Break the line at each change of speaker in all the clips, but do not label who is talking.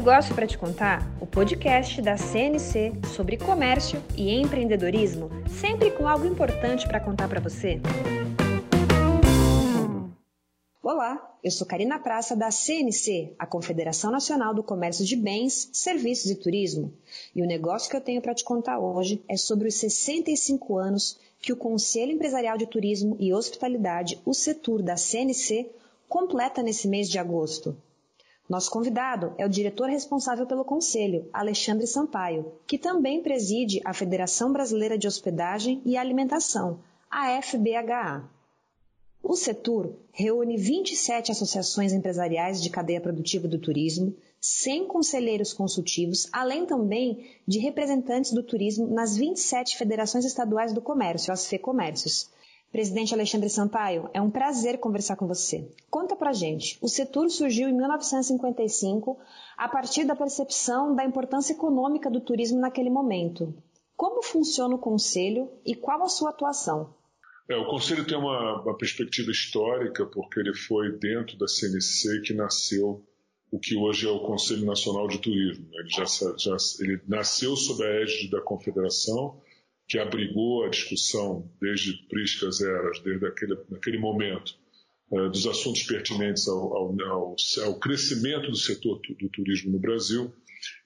Negócio para te contar, o podcast da CNC sobre comércio e empreendedorismo, sempre com algo importante para contar para você. Olá, eu sou Karina Praça da CNC, a Confederação Nacional do Comércio de Bens, Serviços e Turismo. E o negócio que eu tenho para te contar hoje é sobre os 65 anos que o Conselho Empresarial de Turismo e Hospitalidade, o Setur da CNC, completa nesse mês de agosto. Nosso convidado é o diretor responsável pelo Conselho, Alexandre Sampaio, que também preside a Federação Brasileira de Hospedagem e Alimentação, a FBHA. O Setur reúne 27 associações empresariais de cadeia produtiva do turismo, 100 conselheiros consultivos, além também de representantes do turismo nas 27 federações estaduais do comércio, as FEComércios. Presidente Alexandre Sampaio, é um prazer conversar com você. Conta pra gente. O setor surgiu em 1955 a partir da percepção da importância econômica do turismo naquele momento. Como funciona o Conselho e qual a sua atuação?
É, o Conselho tem uma, uma, perspectiva histórica, porque ele foi dentro da CNC que nasceu o que hoje é o Conselho Nacional de Turismo. Ele, já, já ele nasceu sob a égide da Confederação, que abrigou a discussão desde priscas eras, desde aquele, aquele momento, uh, dos assuntos pertinentes ao, ao, ao, ao, crescimento do setor do turismo no Brasil,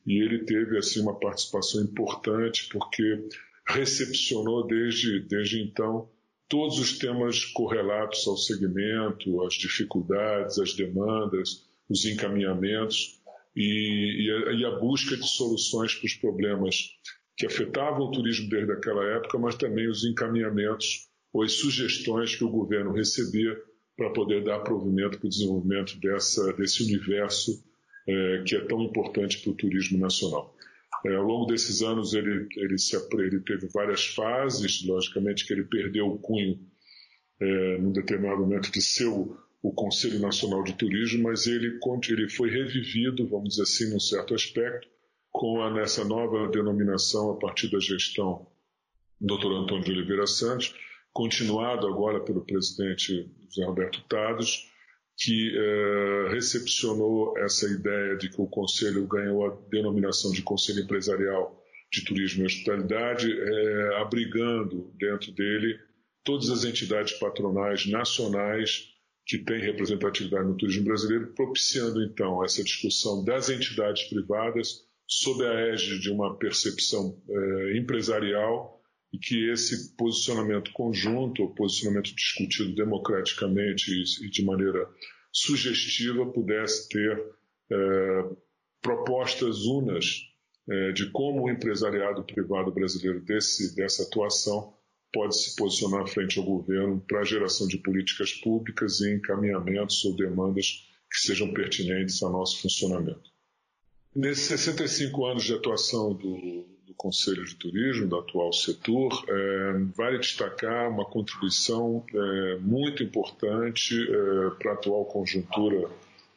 e ele teve assim uma participação importante porque recepcionou desde, desde então todos os temas correlatos ao segmento, as dificuldades, as demandas, os encaminhamentos e, e, a, e a busca de soluções para os problemas que afetavam o turismo desde aquela época, mas também os encaminhamentos ou as sugestões que o governo recebia para poder dar provimento para o desenvolvimento dessa, desse universo é, que é tão importante para o turismo nacional. É, ao longo desses anos ele, ele, se, ele, teve várias fases, logicamente que ele perdeu o cunho é, num determinado momento de ser o, o Conselho Nacional de Turismo, mas ele, ele foi revivido, vamos dizer assim, num certo aspecto, com a, nessa nova denominação a partir da gestão do Dr. Antônio de Oliveira Santos, continuado agora pelo presidente José Roberto Tados, que eh, recepcionou essa ideia de que o Conselho ganhou a denominação de Conselho Empresarial de Turismo e Hospitalidade, eh, abrigando dentro dele todas as entidades patronais nacionais que têm representatividade no turismo brasileiro, propiciando então essa discussão das entidades privadas sob a égide de uma percepção é, empresarial e que esse posicionamento conjunto, ou posicionamento discutido democraticamente e, de maneira sugestiva, pudesse ter é, propostas unas é, de como o empresariado privado brasileiro desse, dessa atuação pode se posicionar frente ao governo para a geração de políticas públicas e encaminhamentos ou demandas que sejam pertinentes ao nosso funcionamento. Nesses 65 anos de atuação do, do Conselho de Turismo, do atual setor, é, vale destacar uma contribuição é, muito importante é, para a atual conjuntura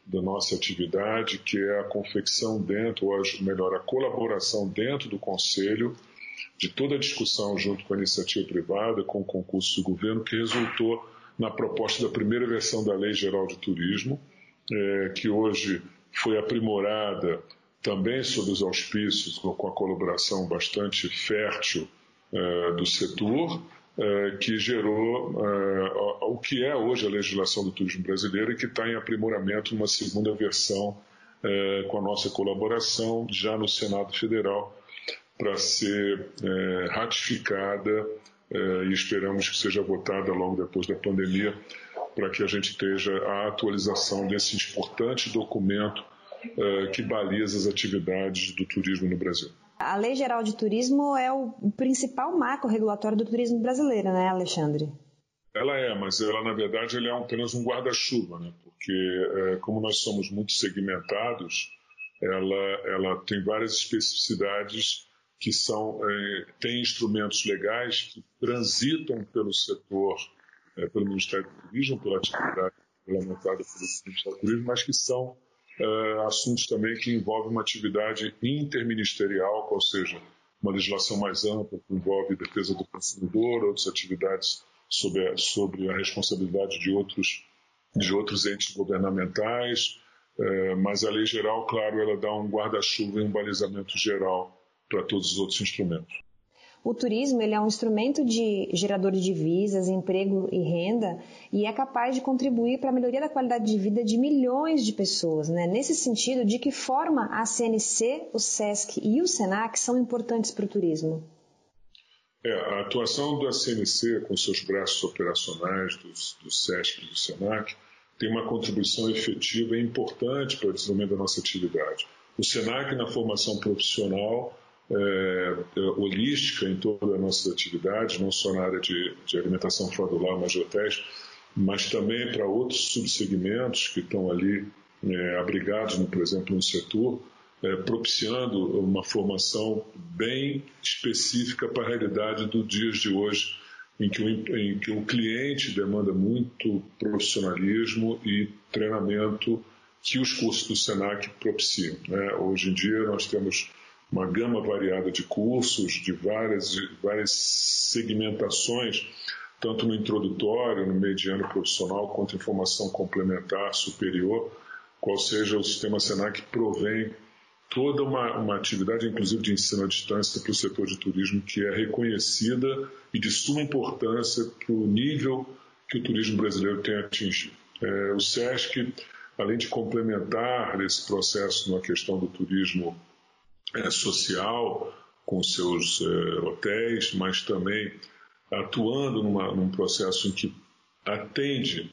da nossa atividade, que é a confecção dentro, ou melhor, a colaboração dentro do Conselho de toda a discussão junto com a iniciativa privada, com o concurso do governo, que resultou na proposta da primeira versão da Lei Geral de Turismo, é, que hoje foi aprimorada também sob os auspícios, com a colaboração bastante fértil uh, do setor, uh, que gerou uh, o que é hoje a legislação do turismo brasileiro e que está em aprimoramento numa segunda versão com a nossa colaboração já no Senado Federal para ser ratificada e esperamos que seja votada logo depois da pandemia para que a gente esteja a atualização desse importante documento uh, que baliza as atividades do turismo no Brasil.
A Lei Geral de Turismo é o principal marco regulatório do turismo brasileiro, né, Alexandre?
Ela é, mas ela na verdade ele é apenas um guarda-chuva, né? Porque é, como nós somos muito segmentados, ela, ela tem várias especificidades que são é, tem instrumentos legais que transitam pelo setor, é, pelo Ministério do Turismo, pela atividade regulamentada pelo Ministério do Turismo, mas que são uh, assuntos também que envolvem uma atividade interministerial, ou seja, uma legislação mais ampla que envolve defesa do consumidor, outras atividades sobre a, sobre a responsabilidade de outros, de outros entes governamentais, é, mas a lei geral, claro, ela dá um guarda-chuva e um balizamento geral para todos os outros instrumentos.
O turismo ele é um instrumento de gerador de divisas, emprego e renda e é capaz de contribuir para a melhoria da qualidade de vida de milhões de pessoas. Né? Nesse sentido, de que forma a CNC, o SESC e o SENAC são importantes para o turismo?
É, a atuação da CNC com seus braços operacionais, do, do SESC e do SENAC, tem uma contribuição efetiva e importante para o desenvolvimento da nossa atividade. O SENAC, na formação profissional, é, holística em toda a nossa atividade, não só na área de, de alimentação fradular, mas de hotéis, mas também para outros subsegmentos que estão ali é, abrigados, por exemplo, no setor, é, propiciando uma formação bem específica para a realidade dos dias de hoje, em que, o, em que o cliente demanda muito profissionalismo e treinamento que os cursos do SENAC propiciam. Né? Hoje em dia nós temos uma gama variada de cursos, de várias, de várias segmentações, tanto no introdutório, no mediano profissional, quanto em formação complementar, superior, qual seja o sistema SENAC provém toda uma, uma atividade, inclusive de ensino à distância, para o setor de turismo, que é reconhecida e de suma importância para o nível que o turismo brasileiro tem atingido. É, o SESC, além de complementar esse processo na questão do turismo é, social com seus é, hotéis, mas também atuando numa, num processo em que atende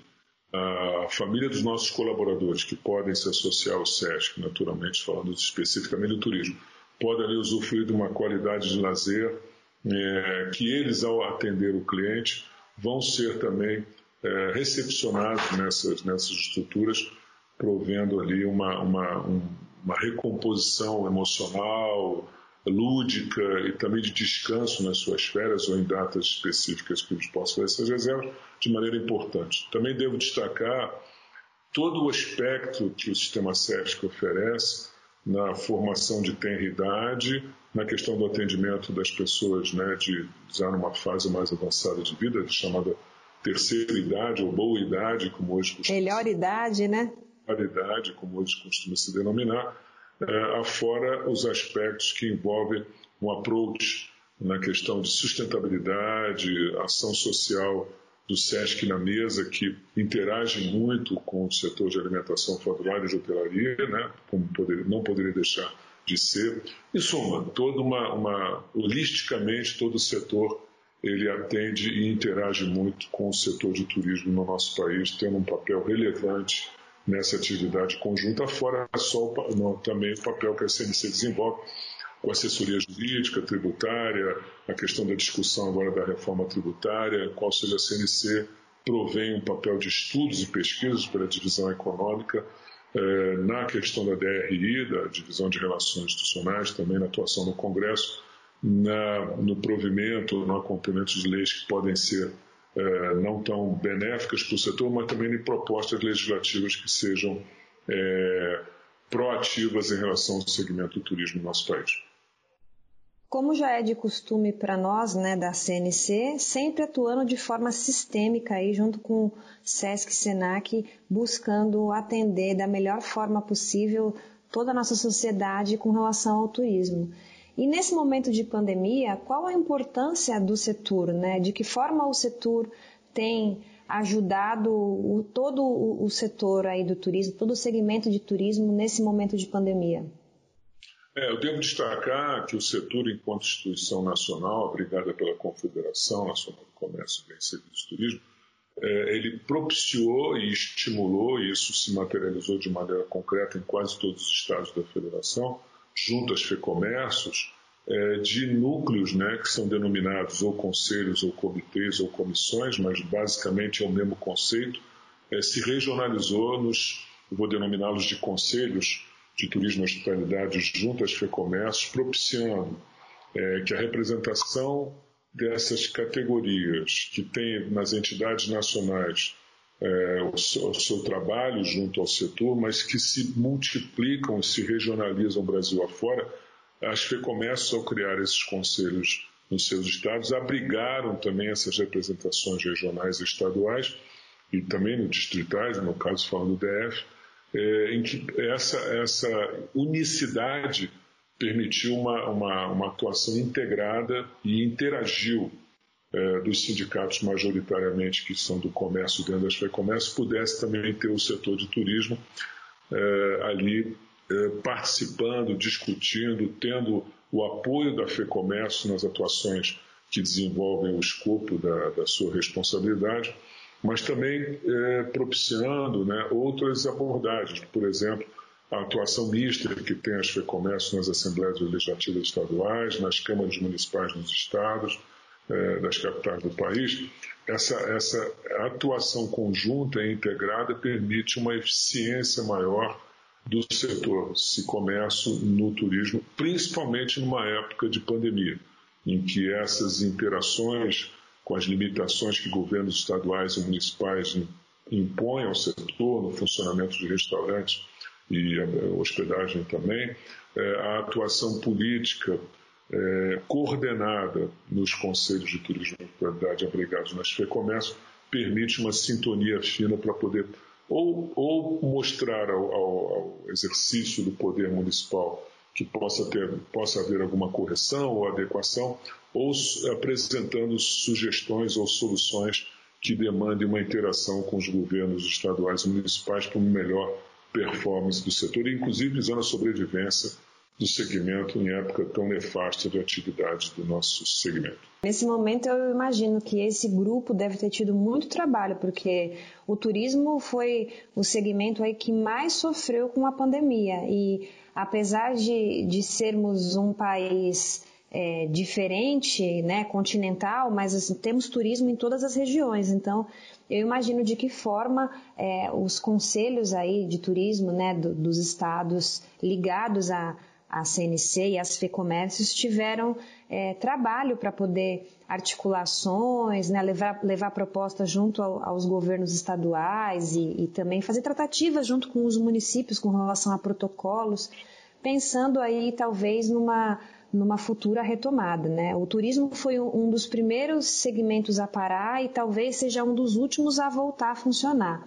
a família dos nossos colaboradores que podem se associar ao SESC, naturalmente falando especificamente do turismo, podem ali usufruir de uma qualidade de lazer é, que eles, ao atender o cliente, vão ser também é, recepcionados nessas, nessas estruturas, provendo ali uma, uma, um, uma recomposição emocional, lúdica e também de descanso nas suas férias ou em datas específicas que eles possam fazer essas reservas de maneira importante. Também devo destacar todo o aspecto que o sistema SESC oferece na formação de tenridade, na questão do atendimento das pessoas né, de já numa fase mais avançada de vida, chamada terceira idade ou boa idade, como hoje
Melhor idade, né?
Paridade, como hoje costuma se denominar, é, afora os aspectos que envolvem um approach na questão de sustentabilidade, ação social do SESC na mesa, que interage muito com o setor de alimentação faturada e de hotelaria, né, como poder, não poderia deixar de ser. Em suma, toda uma, uma, holisticamente, todo o setor ele atende e interage muito com o setor de turismo no nosso país, tendo um papel relevante nessa atividade conjunta, fora só no, também o papel que a CNC desenvolve com assessoria jurídica, tributária, a questão da discussão agora da reforma tributária, qual seja a CNC provém um papel de estudos e pesquisas para a divisão econômica, eh, na questão da DRI, da Divisão de Relações Institucionais, também na atuação no Congresso, na, no provimento, no acompanhamento de leis que podem ser é, não tão benéficas para o setor, mas também em propostas legislativas que sejam é, proativas em relação ao segmento do turismo no nosso país.
Como já é de costume para nós, né, da CNC, sempre atuando de forma sistêmica aí, junto com SESC e SENAC, buscando atender da melhor forma possível toda a nossa sociedade com relação ao turismo. E nesse momento de pandemia, qual a importância do setor, né? De que forma o setor tem ajudado o, todo o, setor aí do turismo, todo o segmento de turismo nesse momento de pandemia?
É, eu devo destacar que o setor, enquanto instituição nacional, obrigada pela Confederação Nacional do Comércio e Bens Serviços de Turismo, é, ele propiciou e estimulou, e isso se materializou de maneira concreta em quase todos os estados da federação, junto às FEComércios, é, de núcleos né, que são denominados ou conselhos, ou comitês, ou comissões, mas basicamente é o mesmo conceito, é, se regionalizou nos, vou denominá-los de conselhos de turismo e hospitalidade junto às FEComércios, propiciando é, que a representação dessas categorias que tem nas entidades nacionais é, o, seu, o, seu, trabalho junto ao setor, mas que se multiplicam e se regionalizam Brasil afora, as FEComércios, ao criar esses conselhos nos seus estados, abrigaram também essas representações regionais e estaduais, e também no distritais, no caso falando do DF, é, em que essa, essa unicidade permitiu uma, uma, uma atuação integrada e interagiu é, dos sindicatos majoritariamente que são do comércio dentro das FEComércio, pudesse também ter o setor de turismo é, ali é, participando, discutindo, tendo o apoio da FEComércio nas atuações que desenvolvem o escopo da, da sua responsabilidade, mas também propiciando né, outras abordagens, por exemplo, a atuação mista que tem as FEComércio nas Assembleias Legislativas Estaduais, nas câmaras municipais nos estados, é, das capitais do país, essa, essa atuação conjunta e integrada permite uma eficiência maior do setor se comércio no turismo, principalmente numa época de pandemia, em que essas interações com as limitações que governos estaduais e municipais impõem ao setor no funcionamento de restaurantes e hospedagem também, é, a atuação política é, coordenada nos conselhos de turismo de qualidade abrigados nas FEComércio permite uma sintonia fina para poder ou, ou mostrar ao, ao, ao, exercício do poder municipal que possa, ter, possa haver alguma correção ou adequação, ou apresentando sugestões ou soluções que demandem uma interação com os governos estaduais e municipais para uma melhor performance do setor, inclusive visando a sobrevivência do segmento em época tão nefasta de atividades do nosso segmento.
Nesse momento eu imagino que esse grupo deve ter tido muito trabalho, porque o turismo foi o segmento aí que mais sofreu com a pandemia e apesar de, de sermos um país é, diferente, né, continental, mas assim, temos turismo em todas as regiões. Então, eu imagino de que forma é, os conselhos aí de turismo, né, do, dos estados ligados a a CNC e as FEComércios tiveram é, trabalho para poder articulações, né, levar, levar propostas junto ao, aos governos estaduais e, e, também fazer tratativas junto com os municípios com relação a protocolos, pensando aí talvez numa, numa futura retomada. Né? O turismo foi um dos primeiros segmentos a parar e talvez seja um dos últimos a voltar a funcionar.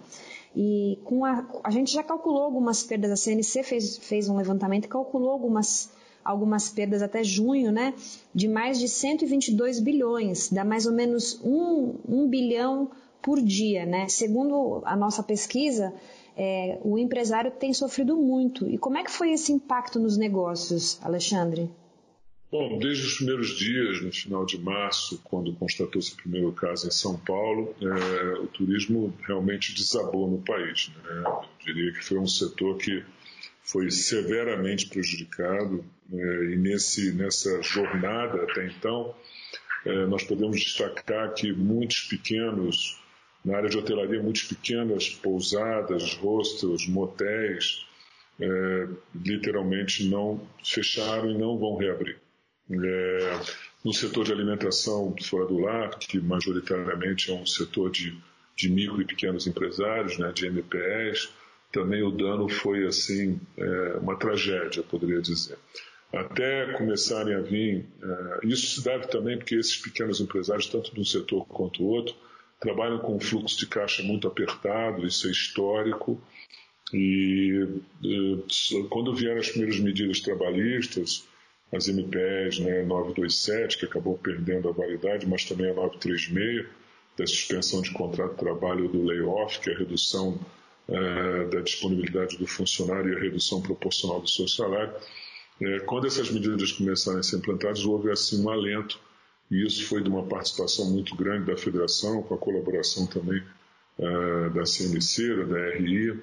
E com a, a gente já calculou algumas perdas, a CNC fez, fez um levantamento e calculou algumas, algumas perdas até junho, né, de mais de 122 bilhões, dá mais ou menos um, um bilhão por dia, né? Segundo a nossa pesquisa, é, o empresário tem sofrido muito. E como é que foi esse impacto nos negócios, Alexandre?
Bom, desde os primeiros dias, no final de março, quando constatou-se o primeiro caso em São Paulo, é, o turismo realmente desabou no país. Né? Eu diria que foi um setor que foi severamente prejudicado é, e nesse, nessa jornada até então, é, nós podemos destacar que muitos pequenos, na área de hotelaria, muitas pequenas pousadas, hostels, motéis, é, literalmente não fecharam e não vão reabrir. É, no setor de alimentação fora do lar, que majoritariamente é um setor de, de micro e pequenos empresários, né, de MPS, também o dano foi assim é, uma tragédia, poderia dizer. Até começarem a vir, é, isso se deve também porque esses pequenos empresários, tanto de um setor quanto outro, trabalham com um fluxo de caixa muito apertado, isso é histórico, e é, quando vieram as primeiras medidas trabalhistas, as MPs né, 927, que acabou perdendo a validade, mas também a 936, da suspensão de contrato de trabalho do layoff, que é a redução é, da disponibilidade do funcionário e a redução proporcional do seu salário. É, quando essas medidas começaram a ser implantadas, houve assim um alento, e isso foi de uma participação muito grande da federação, com a colaboração também é, da CNC, da RI,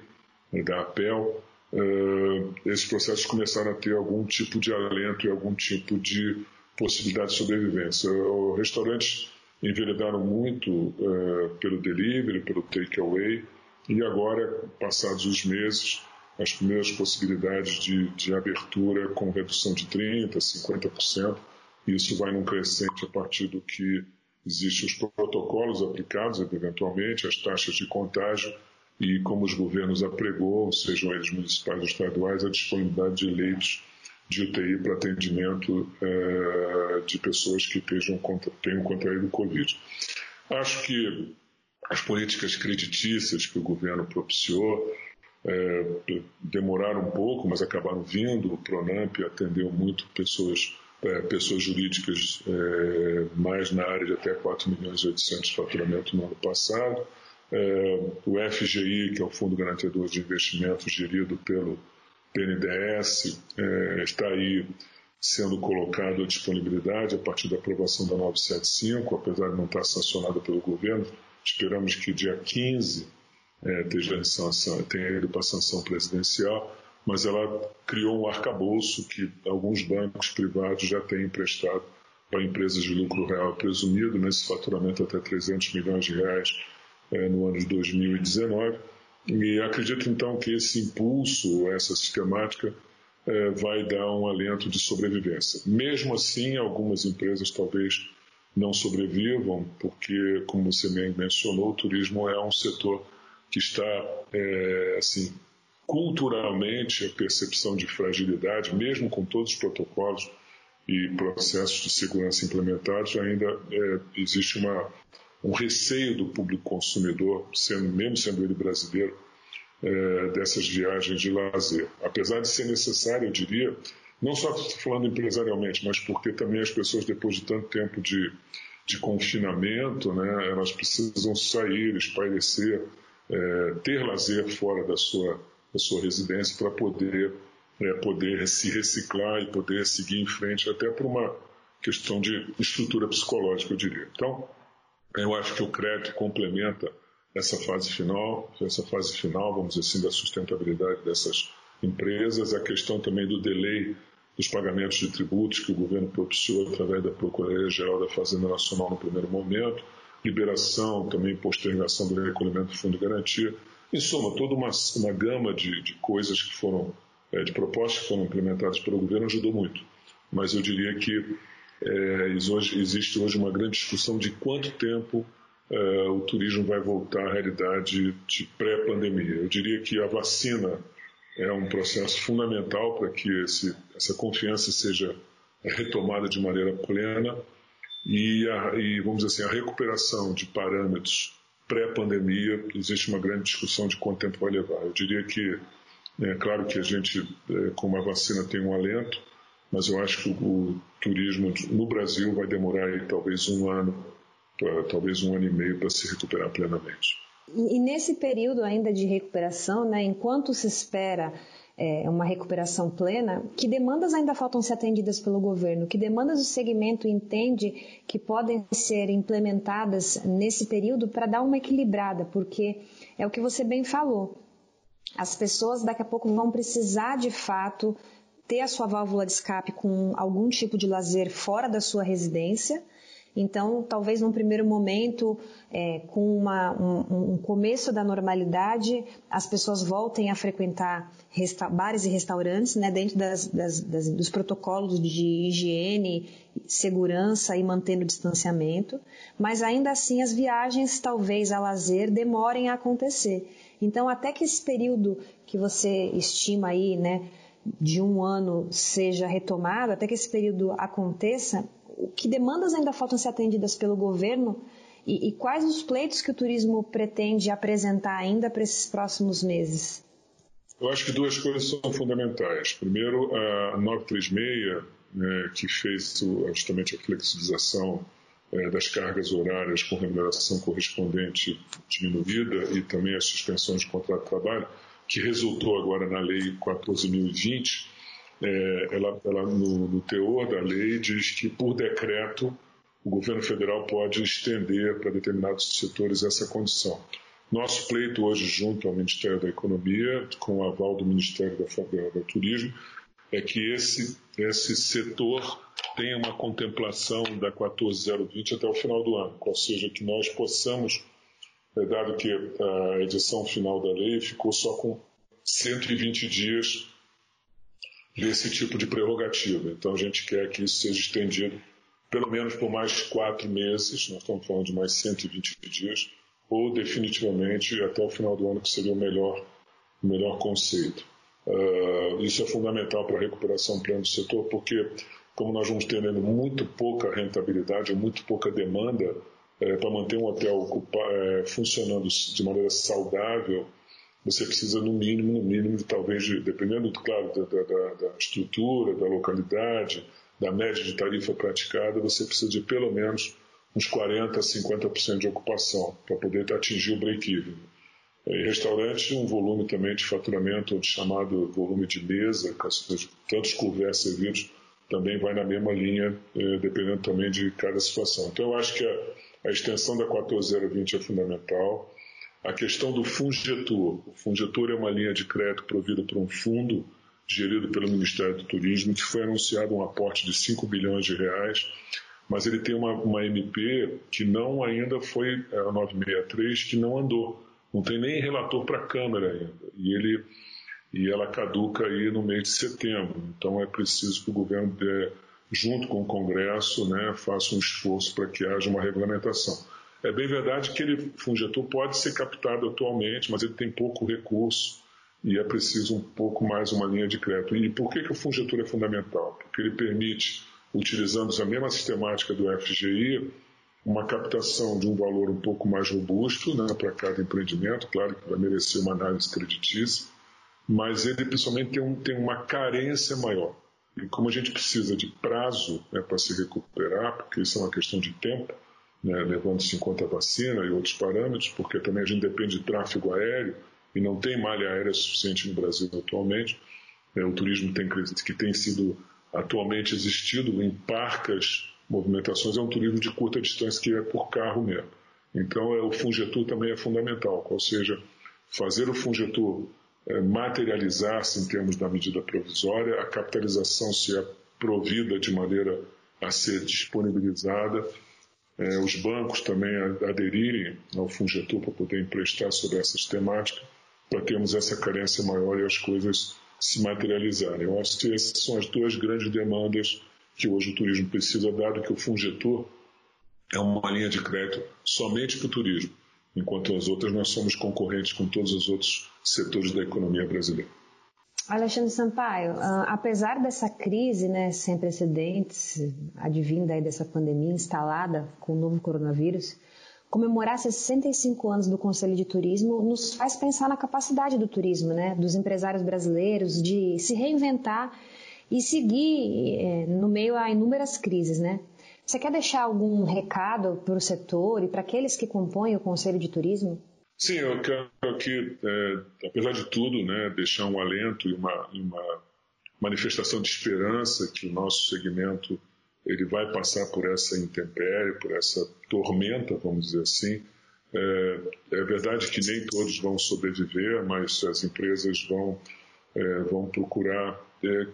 da APEL, uh, esses processos começaram a ter algum tipo de alento e algum tipo de possibilidade de sobrevivência. Os restaurantes enveredaram muito uh, pelo delivery, pelo takeaway, e agora, passados os meses, as primeiras possibilidades de, de abertura com redução de 30%, 50%, e isso vai num crescente a partir do que existem os protocolos aplicados, eventualmente, as taxas de contágio, e como os governos apregou, sejam eles municipais ou estaduais, a disponibilidade de leitos de UTI para atendimento é, de pessoas que estejam, tenham contraído o Covid. Acho que as políticas creditícias que o governo propiciou é, demoraram um pouco, mas acabaram vindo. O Pronamp atendeu muito pessoas, é, pessoas jurídicas mais na área de até 4 milhões e 800 de faturamento no ano passado. É, o FGI, que é o Fundo Garantidor de Investimentos gerido pelo PNDES, é, está aí sendo colocado à disponibilidade a partir da aprovação da 975, apesar de não estar sancionada pelo governo. Esperamos que dia 15 é, esteja sanção, tenha ido para a sanção presidencial, mas ela criou um arcabouço que alguns bancos privados já têm emprestado para empresas de lucro real presumido, nesse faturamento até 300 milhões de reais é, no ano de 2019. E acredito então que esse impulso, essa sistemática, é, vai dar um alento de sobrevivência. Mesmo assim, algumas empresas talvez não sobrevivam, porque, como você mencionou, o turismo é um setor que está, é, assim, culturalmente, a percepção de fragilidade, mesmo com todos os protocolos e processos de segurança implementados, ainda é, existe uma, um receio do público consumidor, sendo, mesmo sendo ele brasileiro, é, dessas viagens de lazer. Apesar de ser necessário, eu diria, não só falando empresarialmente, mas porque também as pessoas, depois de tanto tempo de, de confinamento, né, elas precisam sair, espairecer, é, ter lazer fora da sua, da sua residência para poder, é, poder se reciclar e poder seguir em frente, até por uma questão de estrutura psicológica, eu diria. Então, eu acho que o crédito complementa essa fase final, essa fase final, vamos dizer assim, da sustentabilidade dessas empresas, a questão também do delay dos pagamentos de tributos que o governo propiciou através da Procuradoria-Geral da Fazenda Nacional no primeiro momento, liberação, também postergação do recolhimento do Fundo de Garantia. Em suma, toda uma, uma gama de, de coisas que foram, é, de propostas que foram implementadas pelo governo ajudou muito. Mas eu diria que é, existe hoje uma grande discussão de quanto tempo é, o turismo vai voltar à realidade de pré-pandemia. Eu diria que a vacina é um processo fundamental para que esse, essa confiança seja retomada de maneira plena e, a, e, vamos dizer assim, a recuperação de parâmetros pré-pandemia, existe uma grande discussão de quanto tempo vai levar. Eu diria que, é claro que a gente, é, com a vacina, tem um alento, mas eu acho que o, turismo no Brasil vai demorar aí, talvez um ano talvez um ano e meio para se recuperar plenamente.
E, nesse período ainda de recuperação, né, enquanto se espera é, uma recuperação plena, que demandas ainda faltam ser atendidas pelo governo? Que demandas o segmento entende que podem ser implementadas nesse período para dar uma equilibrada? Porque é o que você bem falou. As pessoas daqui a pouco vão precisar de fato ter a sua válvula de escape com algum tipo de lazer fora da sua residência então, talvez num primeiro momento, é, com uma, um, um, começo da normalidade, as pessoas voltem a frequentar bares e restaurantes, né, dentro das, das, das, dos protocolos de higiene, segurança e mantendo o distanciamento. Mas ainda assim, as viagens, talvez a lazer, demorem a acontecer. Então, até que esse período que você estima aí, né, de um ano seja retomado, até que esse período aconteça, que demandas ainda faltam ser atendidas pelo governo e, e quais os pleitos que o turismo pretende apresentar ainda para esses próximos meses?
Eu acho que duas coisas são fundamentais. Primeiro, a 936, né, que fez justamente a flexibilização é, das cargas horárias com remuneração correspondente diminuída e também as suspensões de contrato de trabalho, que resultou agora na Lei 14.020, é, ela, ela no, no teor da lei diz que por decreto o governo federal pode estender para determinados setores essa condição. Nosso pleito hoje, junto ao Ministério da Economia, com o aval do Ministério da, do Turismo, é que esse, esse setor tenha uma contemplação da 14020 até o final do ano, ou seja, que nós possamos, é, dado que a edição final da lei ficou só com 120 dias desse tipo de prerrogativa. Então a gente quer que isso seja estendido pelo menos por mais quatro meses, nós estamos falando de mais 120 dias, ou definitivamente até o final do ano, que seria o melhor, o melhor conceito. Uh, isso é fundamental para a recuperação plena do setor, porque como nós vamos tendo muito pouca rentabilidade muito pouca demanda é, para manter um hotel é, funcionando de maneira saudável, você precisa, no mínimo, no mínimo, talvez, dependendo, claro, da, da, da estrutura, da localidade, da média de tarifa praticada, você precisa de pelo menos uns 40% a 50% de ocupação para poder atingir o break-even. Em restaurante, um volume também de faturamento, ou de chamado volume de mesa, tantos couvés servidos, também vai na mesma linha, eh, dependendo também de cada situação. Então, eu acho que a, a extensão da 14020 é fundamental. A questão do Fungetur. O Fungetur é uma linha de crédito provida por um fundo gerido pelo Ministério do Turismo, que foi anunciado um aporte de 5 bilhões de reais, mas ele tem uma, uma MP que não ainda foi, é a 963, que não andou. Não tem nem relator para a Câmara ainda. E, ele, e ela caduca aí no mês de setembro. Então é preciso que o governo, dê, junto com o Congresso, né, faça um esforço para que haja uma regulamentação. É bem verdade que ele, Fungetor pode ser captado atualmente, mas ele tem pouco recurso e é preciso um pouco mais uma linha de crédito. E por que, que o Fungetor é fundamental? Porque ele permite, utilizando a mesma sistemática do FGI, uma captação de um valor um pouco mais robusto né, para cada empreendimento, claro que vai merecer uma análise creditícia, mas ele principalmente tem, um, tem uma carência maior. E como a gente precisa de prazo né, para se recuperar, porque isso é uma questão de tempo, né, levando-se em conta a vacina e outros parâmetros, porque também a gente depende de tráfego aéreo e não tem malha aérea suficiente no Brasil atualmente. É, o turismo tem, que tem sido atualmente existido em parcas movimentações é um turismo de curta distância que é por carro mesmo. Então é, o Fungetur também é fundamental, ou seja, fazer o Fungetur materializar-se em termos da medida provisória, a capitalização se é provida de maneira a ser disponibilizada é, os bancos também aderirem ao Fungetur para poder emprestar sobre essas temáticas, para termos essa carência maior e as coisas se materializarem. Eu acho que essas são as duas grandes demandas que hoje o turismo precisa, dado que o Fungetur é uma linha de crédito somente para o turismo, enquanto as outras nós somos concorrentes com todos os outros setores da economia brasileira.
Alexandre Sampaio, uh, apesar dessa crise né, sem precedentes, advinda aí dessa pandemia instalada com o novo coronavírus, comemorar 65 anos do Conselho de Turismo nos faz pensar na capacidade do turismo, né, dos empresários brasileiros de se reinventar e seguir é, no meio a inúmeras crises, né? Você quer deixar algum recado para o setor e para aqueles que compõem o Conselho de Turismo?
Sim, eu quero aqui, é, apesar de tudo, né, deixar um alento e uma, uma, manifestação de esperança que o nosso segmento ele vai passar por essa intempérie, por essa tormenta, vamos dizer assim. É, é verdade que nem todos vão sobreviver, mas as empresas vão, é, vão procurar é,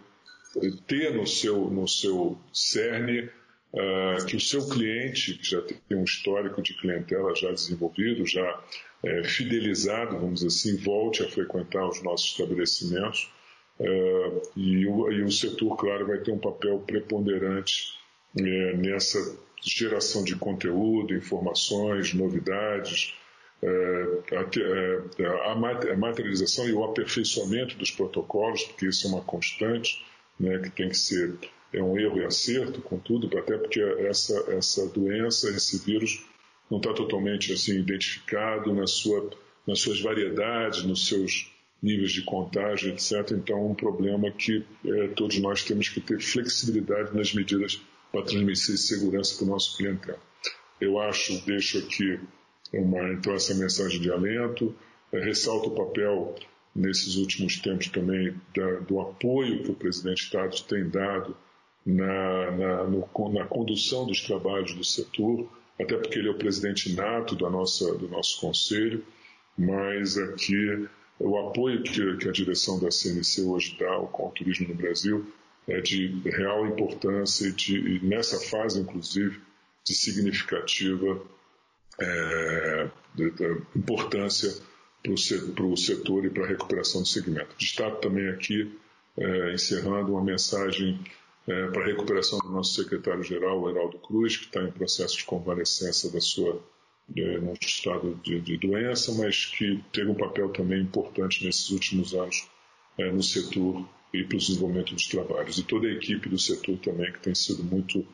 ter no seu, no seu cerne uh, que o seu cliente, que já tem um histórico de clientela já desenvolvido, já é, fidelizado, vamos dizer assim, volte a frequentar os nossos estabelecimentos. Uh, e, o, e, o, setor, claro, vai ter um papel preponderante é, nessa geração de conteúdo, informações, novidades, é, a, a, materialização e o aperfeiçoamento dos protocolos, porque isso é uma constante, né, que tem que ser é um erro e acerto, contudo, até porque essa, essa doença, esse vírus, não está totalmente assim identificado na sua, nas suas variedades, nos seus níveis de contágio, etc. Então, é um problema que é, todos nós temos que ter flexibilidade nas medidas para transmitir segurança para o nosso clientela. Eu acho, deixo aqui uma, então essa mensagem de alento, é, ressalto o papel nesses últimos tempos também da, do apoio que o presidente Estado tem dado na, na, no, na, condução dos trabalhos do setor, até porque ele é o presidente nato da nossa, do nosso conselho, mas aqui o apoio que, que a direção da CNC hoje dá ao turismo no Brasil é de real importância e, de, e nessa fase, inclusive, de significativa é, de, de importância para o setor e para a recuperação do segmento. Destaco também aqui, é, encerrando, uma mensagem é, para a recuperação do nosso secretário-geral, Heraldo Cruz, que está em processo de convalescença da sua é, no estado de, de, doença, mas que teve um papel também importante nesses últimos anos é, no setor e para o desenvolvimento dos trabalhos. E toda a equipe do setor também, que tem sido muito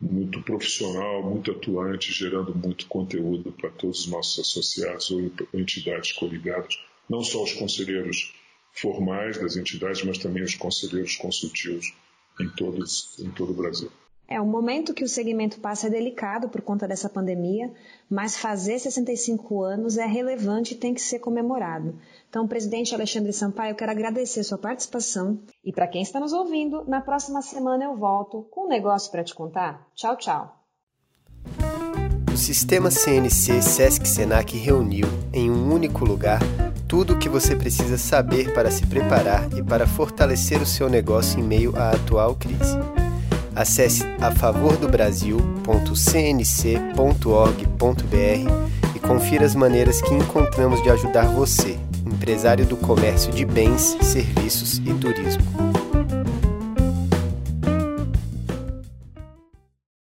muito profissional, muito atuante, gerando muito conteúdo para todos os nossos associados ou entidades coligadas não só os conselheiros formais das entidades, mas também os conselheiros consultivos em, todos, em todo o Brasil.
É, o momento que o segmento passa é delicado por conta dessa pandemia, mas fazer 65 anos é relevante e tem que ser comemorado. Então, presidente Alexandre Sampaio, eu quero agradecer sua participação. E para quem está nos ouvindo, na próxima semana eu volto com um negócio para te contar. Tchau, tchau.
O sistema CNC Sesc Senac reuniu em um único lugar tudo o que você precisa saber para se preparar e para fortalecer o seu negócio em meio à atual crise. Acesse afavordobrasil.cnc.org.br e confira as maneiras que encontramos de ajudar você, empresário do comércio de bens, serviços e turismo.